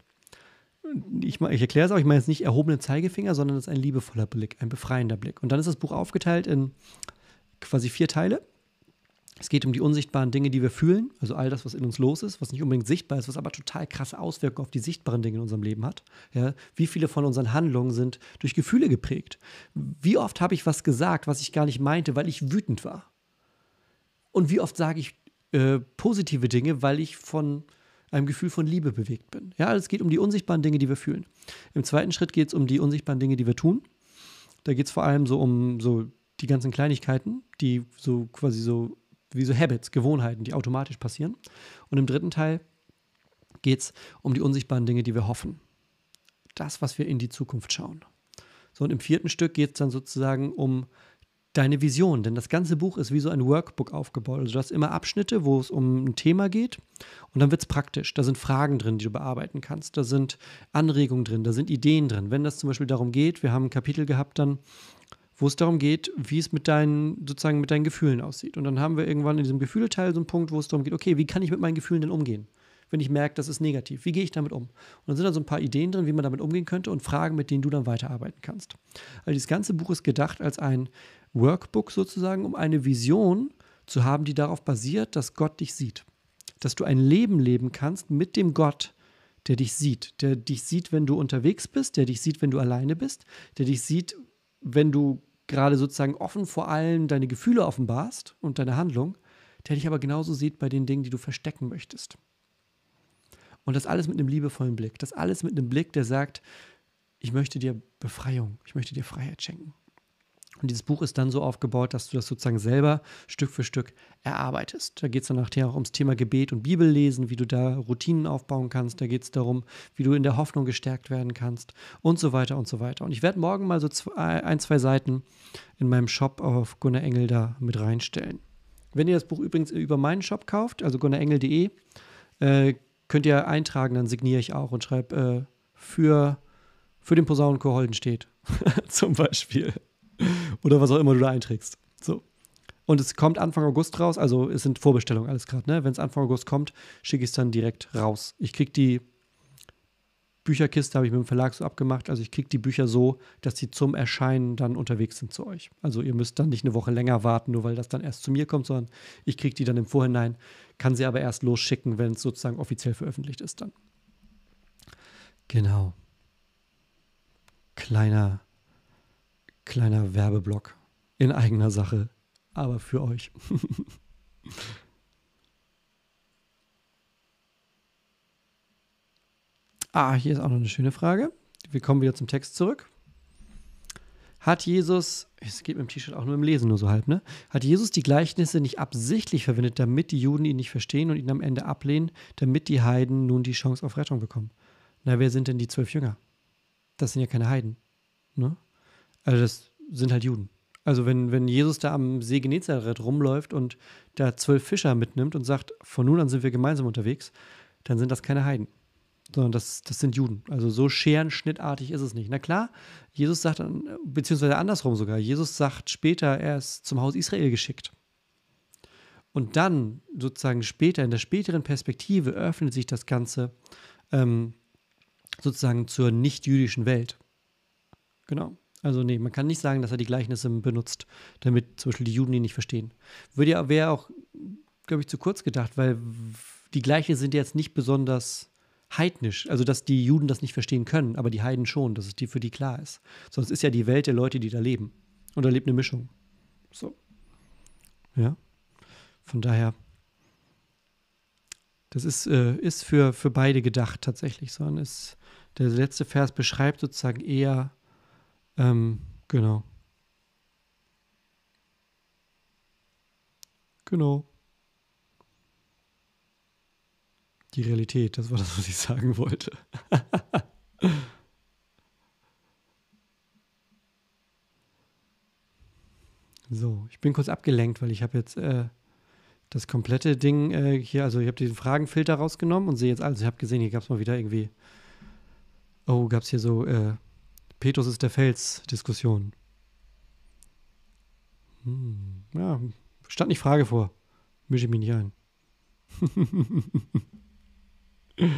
Ich, ich erkläre es auch, ich meine jetzt nicht erhobenen Zeigefinger, sondern es ist ein liebevoller Blick, ein befreiender Blick. Und dann ist das Buch aufgeteilt in quasi vier Teile. Es geht um die unsichtbaren Dinge, die wir fühlen, also all das, was in uns los ist, was nicht unbedingt sichtbar ist, was aber total krasse Auswirkungen auf die sichtbaren Dinge in unserem Leben hat. Ja, wie viele von unseren Handlungen sind durch Gefühle geprägt? Wie oft habe ich was gesagt, was ich gar nicht meinte, weil ich wütend war? Und wie oft sage ich äh, positive Dinge, weil ich von einem Gefühl von Liebe bewegt bin? Ja, es geht um die unsichtbaren Dinge, die wir fühlen. Im zweiten Schritt geht es um die unsichtbaren Dinge, die wir tun. Da geht es vor allem so um so die ganzen Kleinigkeiten, die so quasi so wie so Habits, Gewohnheiten, die automatisch passieren. Und im dritten Teil geht es um die unsichtbaren Dinge, die wir hoffen. Das, was wir in die Zukunft schauen. So, und im vierten Stück geht es dann sozusagen um deine Vision, denn das ganze Buch ist wie so ein Workbook aufgebaut. Also du hast immer Abschnitte, wo es um ein Thema geht und dann wird es praktisch. Da sind Fragen drin, die du bearbeiten kannst. Da sind Anregungen drin, da sind Ideen drin. Wenn das zum Beispiel darum geht, wir haben ein Kapitel gehabt dann, wo es darum geht, wie es mit deinen, sozusagen mit deinen Gefühlen aussieht. Und dann haben wir irgendwann in diesem Gefühleteil so einen Punkt, wo es darum geht, okay, wie kann ich mit meinen Gefühlen denn umgehen? Wenn ich merke, das ist negativ, wie gehe ich damit um? Und dann sind da so ein paar Ideen drin, wie man damit umgehen könnte und Fragen, mit denen du dann weiterarbeiten kannst. Also dieses ganze Buch ist gedacht als ein Workbook sozusagen, um eine Vision zu haben, die darauf basiert, dass Gott dich sieht. Dass du ein Leben leben kannst mit dem Gott, der dich sieht. Der dich sieht, wenn du unterwegs bist, der dich sieht, wenn du alleine bist, der dich sieht, wenn du gerade sozusagen offen vor allem deine Gefühle offenbarst und deine Handlung, der dich aber genauso sieht bei den Dingen, die du verstecken möchtest. Und das alles mit einem liebevollen Blick. Das alles mit einem Blick, der sagt, ich möchte dir Befreiung, ich möchte dir Freiheit schenken. Und dieses Buch ist dann so aufgebaut, dass du das sozusagen selber Stück für Stück erarbeitest. Da geht es dann nachher auch ums Thema Gebet und Bibellesen, wie du da Routinen aufbauen kannst. Da geht es darum, wie du in der Hoffnung gestärkt werden kannst und so weiter und so weiter. Und ich werde morgen mal so zwei, ein, zwei Seiten in meinem Shop auf Gunnar Engel da mit reinstellen. Wenn ihr das Buch übrigens über meinen Shop kauft, also gunnerengel.de, äh, könnt ihr eintragen, dann signiere ich auch und schreibe äh, für, für den Posaunenchor Holdenstedt [LAUGHS] zum Beispiel. Oder was auch immer du da einträgst. So. Und es kommt Anfang August raus, also es sind Vorbestellungen, alles gerade, ne? Wenn es Anfang August kommt, schicke ich es dann direkt raus. Ich kriege die Bücherkiste, habe ich mit dem Verlag so abgemacht, also ich kriege die Bücher so, dass sie zum Erscheinen dann unterwegs sind zu euch. Also ihr müsst dann nicht eine Woche länger warten, nur weil das dann erst zu mir kommt, sondern ich kriege die dann im Vorhinein, kann sie aber erst losschicken, wenn es sozusagen offiziell veröffentlicht ist dann. Genau. Kleiner Kleiner Werbeblock in eigener Sache, aber für euch. [LAUGHS] ah, hier ist auch noch eine schöne Frage. Wir kommen wieder zum Text zurück. Hat Jesus, es geht mit dem T-Shirt auch nur im Lesen, nur so halb, ne? Hat Jesus die Gleichnisse nicht absichtlich verwendet, damit die Juden ihn nicht verstehen und ihn am Ende ablehnen, damit die Heiden nun die Chance auf Rettung bekommen? Na, wer sind denn die zwölf Jünger? Das sind ja keine Heiden, ne? Also das sind halt Juden. Also wenn, wenn Jesus da am See Genezareth rumläuft und da zwölf Fischer mitnimmt und sagt, von nun an sind wir gemeinsam unterwegs, dann sind das keine Heiden, sondern das, das sind Juden. Also so scherenschnittartig ist es nicht. Na klar, Jesus sagt, beziehungsweise andersrum sogar, Jesus sagt später, er ist zum Haus Israel geschickt. Und dann sozusagen später, in der späteren Perspektive, öffnet sich das Ganze ähm, sozusagen zur nicht-jüdischen Welt. Genau. Also nee, man kann nicht sagen, dass er die Gleichnisse benutzt, damit zum Beispiel die Juden ihn nicht verstehen. Würde ja, wäre auch, glaube ich, zu kurz gedacht, weil die Gleichnisse sind jetzt nicht besonders heidnisch, also dass die Juden das nicht verstehen können, aber die Heiden schon, dass es die für die klar ist. Sonst ist ja die Welt der Leute, die da leben. Und da lebt eine Mischung. So. Ja. Von daher, das ist, äh, ist für, für beide gedacht tatsächlich, sondern ist, der letzte Vers beschreibt sozusagen eher ähm, genau. Genau. Die Realität, das war das, was ich sagen wollte. [LAUGHS] so, ich bin kurz abgelenkt, weil ich habe jetzt äh, das komplette Ding äh, hier, also ich habe diesen Fragenfilter rausgenommen und sehe jetzt alles. Ich habe gesehen, hier gab es mal wieder irgendwie Oh, gab es hier so äh, Petrus ist der Fels-Diskussion. Hm, ja, stand nicht Frage vor. Mische ich mich nicht ein. [LAUGHS]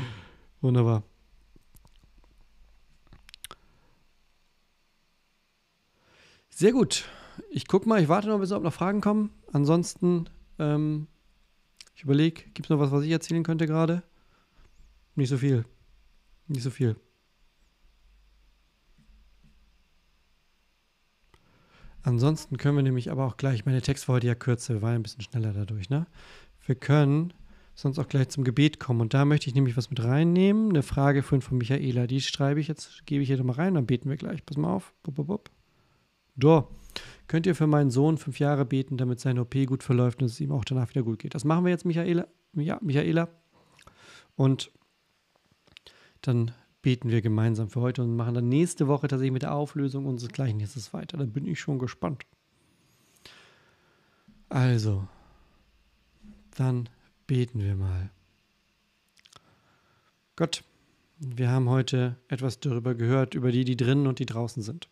Wunderbar. Sehr gut. Ich gucke mal, ich warte noch, bis noch Fragen kommen. Ansonsten, ähm, ich überlege, gibt es noch was, was ich erzählen könnte gerade? Nicht so viel. Nicht so viel. Ansonsten können wir nämlich aber auch gleich, meine Text war heute ja kürzer, wir waren ein bisschen schneller dadurch, ne? Wir können sonst auch gleich zum Gebet kommen. Und da möchte ich nämlich was mit reinnehmen. Eine Frage von, von Michaela, die schreibe ich jetzt, gebe ich hier mal rein, dann beten wir gleich. Pass mal auf. Bup, bup, bup. Do. Könnt ihr für meinen Sohn fünf Jahre beten, damit seine OP gut verläuft und es ihm auch danach wieder gut geht? Das machen wir jetzt, Michaela. Ja, Michaela. Und dann beten wir gemeinsam für heute und machen dann nächste Woche tatsächlich mit der Auflösung unseres Gleichnisses weiter. Da bin ich schon gespannt. Also, dann beten wir mal. Gott, wir haben heute etwas darüber gehört, über die, die drinnen und die draußen sind.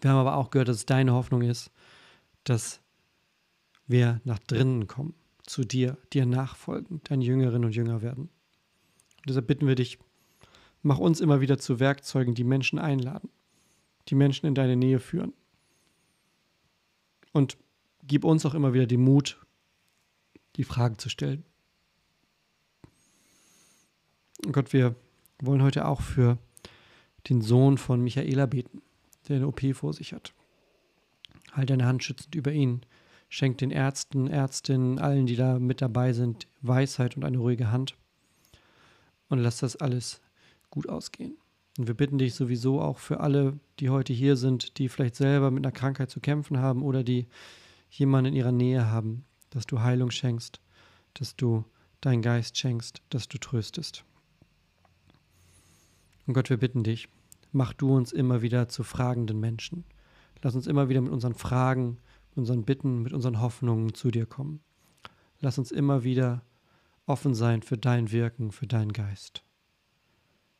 Wir haben aber auch gehört, dass es deine Hoffnung ist, dass wir nach drinnen kommen, zu dir, dir nachfolgen, dein Jüngerinnen und Jünger werden. Und deshalb bitten wir dich, Mach uns immer wieder zu Werkzeugen, die Menschen einladen, die Menschen in deine Nähe führen. Und gib uns auch immer wieder den Mut, die Fragen zu stellen. Und Gott, wir wollen heute auch für den Sohn von Michaela beten, der eine OP vor sich hat. Halt deine Hand schützend über ihn. Schenk den Ärzten, Ärztinnen, allen, die da mit dabei sind, Weisheit und eine ruhige Hand. Und lass das alles gut ausgehen. Und wir bitten dich sowieso auch für alle, die heute hier sind, die vielleicht selber mit einer Krankheit zu kämpfen haben oder die jemanden in ihrer Nähe haben, dass du Heilung schenkst, dass du deinen Geist schenkst, dass du tröstest. Und Gott, wir bitten dich, mach du uns immer wieder zu fragenden Menschen. Lass uns immer wieder mit unseren Fragen, mit unseren Bitten, mit unseren Hoffnungen zu dir kommen. Lass uns immer wieder offen sein für dein Wirken, für deinen Geist.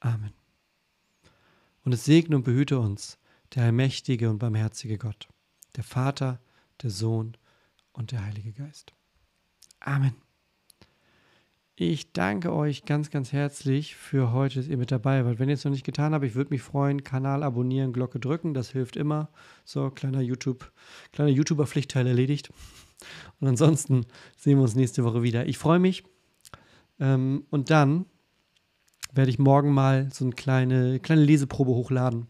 Amen. Und es segne und behüte uns der allmächtige und barmherzige Gott, der Vater, der Sohn und der Heilige Geist. Amen. Ich danke euch ganz, ganz herzlich für heute, dass ihr mit dabei wart. Wenn ihr es noch nicht getan habt, ich würde mich freuen, Kanal abonnieren, Glocke drücken, das hilft immer. So, kleiner YouTube, kleiner YouTuber-Pflichtteil erledigt. Und ansonsten sehen wir uns nächste Woche wieder. Ich freue mich. Ähm, und dann werde ich morgen mal so eine kleine, kleine Leseprobe hochladen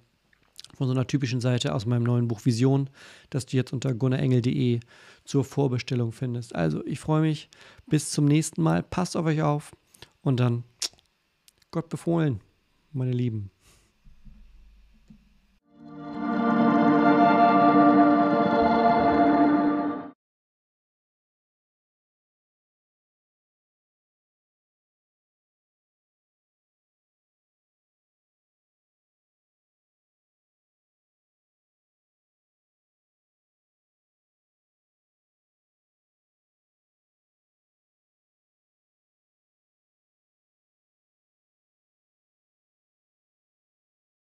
von so einer typischen Seite aus meinem neuen Buch Vision, das du jetzt unter gunnarengel.de zur Vorbestellung findest. Also ich freue mich. Bis zum nächsten Mal. Passt auf euch auf und dann Gott befohlen, meine Lieben.